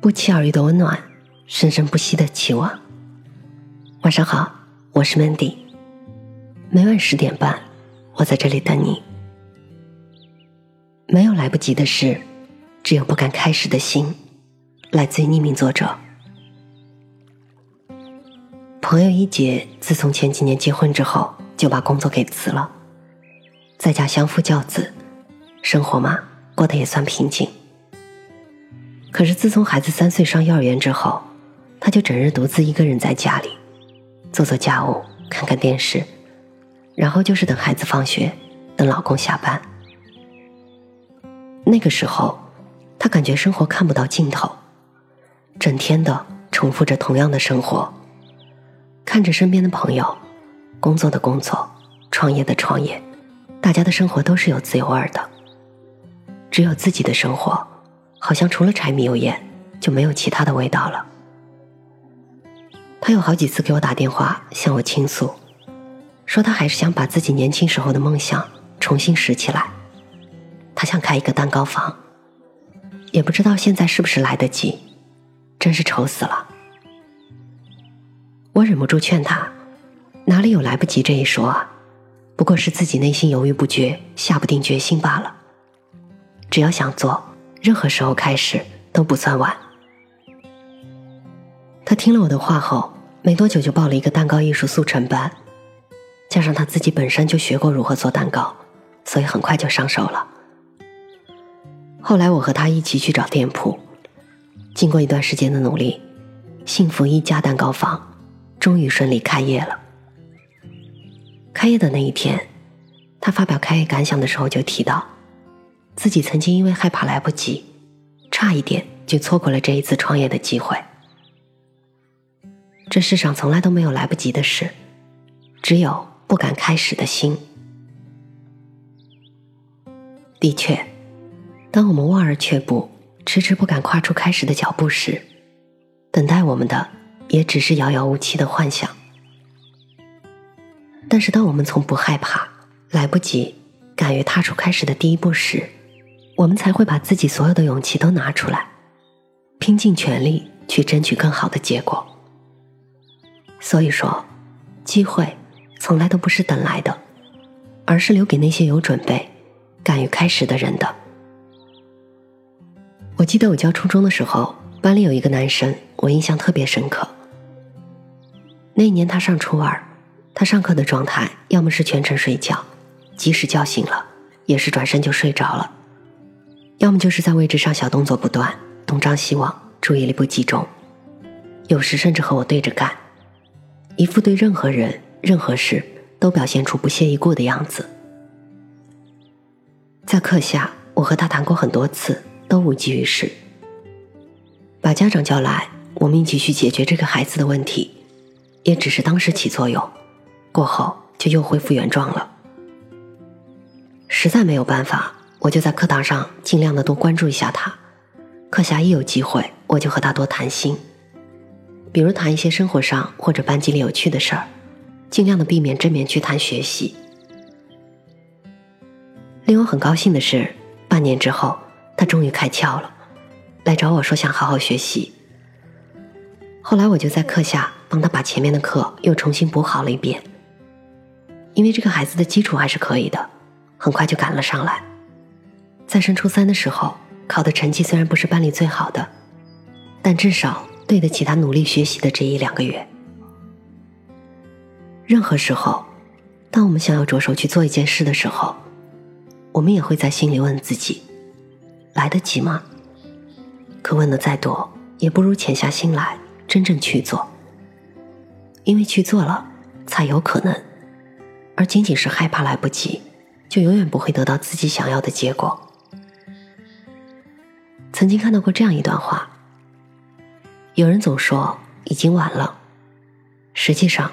不期而遇的温暖，生生不息的期望。晚上好，我是 Mandy。每晚十点半，我在这里等你。没有来不及的事，只有不敢开始的心。来自于匿名作者。朋友一姐自从前几年结婚之后，就把工作给辞了，在家相夫教子，生活嘛，过得也算平静。可是自从孩子三岁上幼儿园之后，她就整日独自一个人在家里，做做家务，看看电视，然后就是等孩子放学，等老公下班。那个时候，她感觉生活看不到尽头，整天的重复着同样的生活。看着身边的朋友，工作的工作，创业的创业，大家的生活都是有滋有味的。只有自己的生活，好像除了柴米油盐，就没有其他的味道了。他有好几次给我打电话向我倾诉，说他还是想把自己年轻时候的梦想重新拾起来。他想开一个蛋糕房，也不知道现在是不是来得及，真是愁死了。我忍不住劝他：“哪里有来不及这一说啊？不过是自己内心犹豫不决，下不定决心罢了。只要想做，任何时候开始都不算晚。”他听了我的话后，没多久就报了一个蛋糕艺术速成班，加上他自己本身就学过如何做蛋糕，所以很快就上手了。后来我和他一起去找店铺，经过一段时间的努力，幸福一家蛋糕房。终于顺利开业了。开业的那一天，他发表开业感想的时候就提到，自己曾经因为害怕来不及，差一点就错过了这一次创业的机会。这世上从来都没有来不及的事，只有不敢开始的心。的确，当我们望而却步，迟迟不敢跨出开始的脚步时，等待我们的。也只是遥遥无期的幻想。但是，当我们从不害怕、来不及、敢于踏出开始的第一步时，我们才会把自己所有的勇气都拿出来，拼尽全力去争取更好的结果。所以说，机会从来都不是等来的，而是留给那些有准备、敢于开始的人的。我记得我教初中的时候，班里有一个男生，我印象特别深刻。那一年他上初二，他上课的状态要么是全程睡觉，即使叫醒了，也是转身就睡着了；要么就是在位置上小动作不断，东张西望，注意力不集中，有时甚至和我对着干，一副对任何人、任何事都表现出不屑一顾的样子。在课下，我和他谈过很多次，都无济于事。把家长叫来，我们一起去解决这个孩子的问题。也只是当时起作用，过后就又恢复原状了。实在没有办法，我就在课堂上尽量的多关注一下他。课下一有机会，我就和他多谈心，比如谈一些生活上或者班级里有趣的事儿，尽量的避免正面去谈学习。令我很高兴的是，半年之后，他终于开窍了，来找我说想好好学习。后来我就在课下。帮他把前面的课又重新补好了一遍，因为这个孩子的基础还是可以的，很快就赶了上来。在升初三的时候，考的成绩虽然不是班里最好的，但至少对得起他努力学习的这一两个月。任何时候，当我们想要着手去做一件事的时候，我们也会在心里问自己：来得及吗？可问的再多，也不如潜下心来，真正去做。因为去做了，才有可能；而仅仅是害怕来不及，就永远不会得到自己想要的结果。曾经看到过这样一段话：有人总说已经晚了，实际上，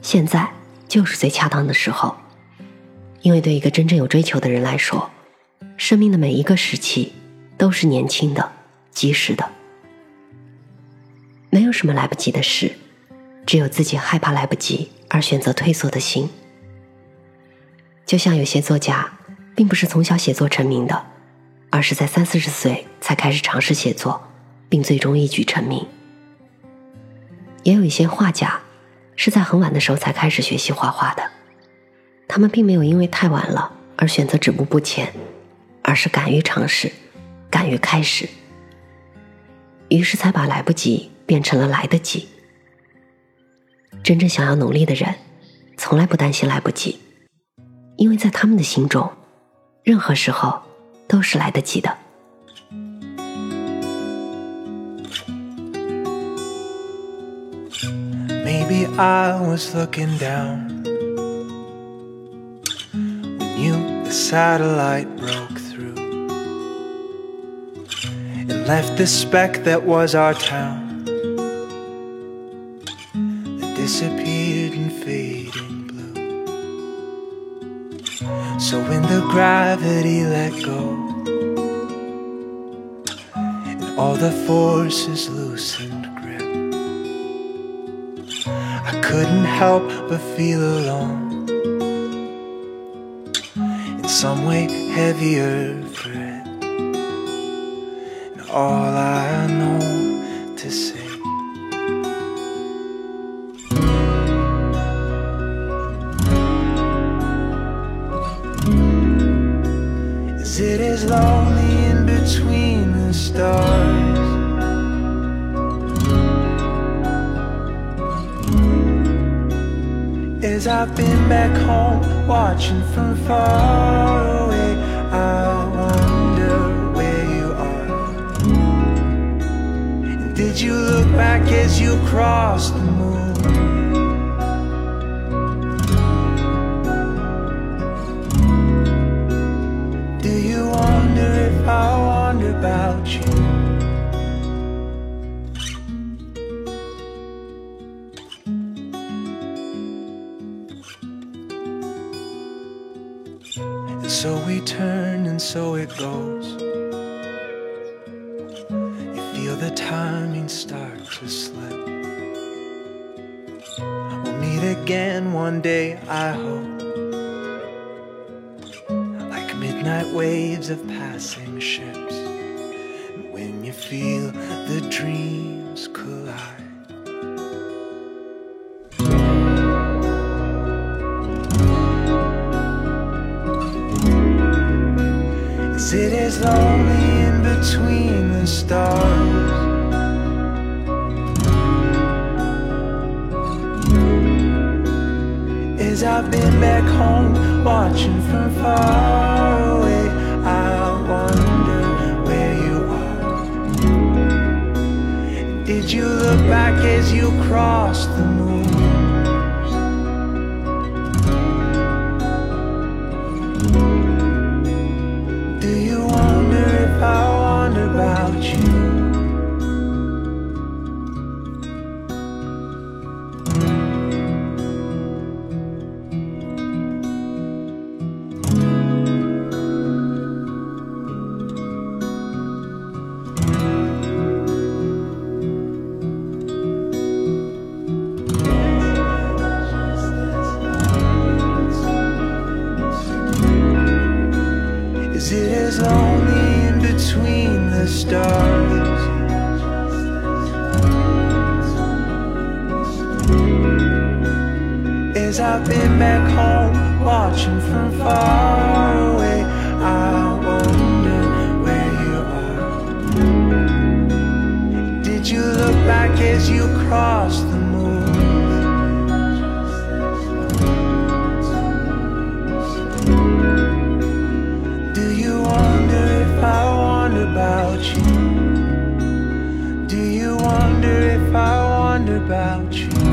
现在就是最恰当的时候。因为对一个真正有追求的人来说，生命的每一个时期都是年轻的、及时的，没有什么来不及的事。只有自己害怕来不及而选择退缩的心，就像有些作家，并不是从小写作成名的，而是在三四十岁才开始尝试写作，并最终一举成名。也有一些画家是在很晚的时候才开始学习画画的，他们并没有因为太晚了而选择止步不前，而是敢于尝试，敢于开始，于是才把来不及变成了来得及。真正想要努力的人，从来不担心来不及，因为在他们的心中，任何时候都是来得及的。Maybe I was looking down when you, the satellite, broke through and left the speck that was our town. disappeared So when the gravity let go and all the forces loosened grip, I couldn't help but feel alone. In some way heavier for it And all I know to say. Lonely in between the stars. As I've been back home, watching from far away, I wonder where you are. Did you look back as you crossed the so we turn, and so it goes. You feel the timing start to slip. We'll meet again one day, I hope Like midnight waves of passing ships. And when you feel the dreams collide. As it is lonely in between the stars. As I've been back home watching from far away, I wonder where you are. Did you look back as you crossed the moon? Is in between the stars? As I've been back home watching from far Do you wonder if I wonder about you?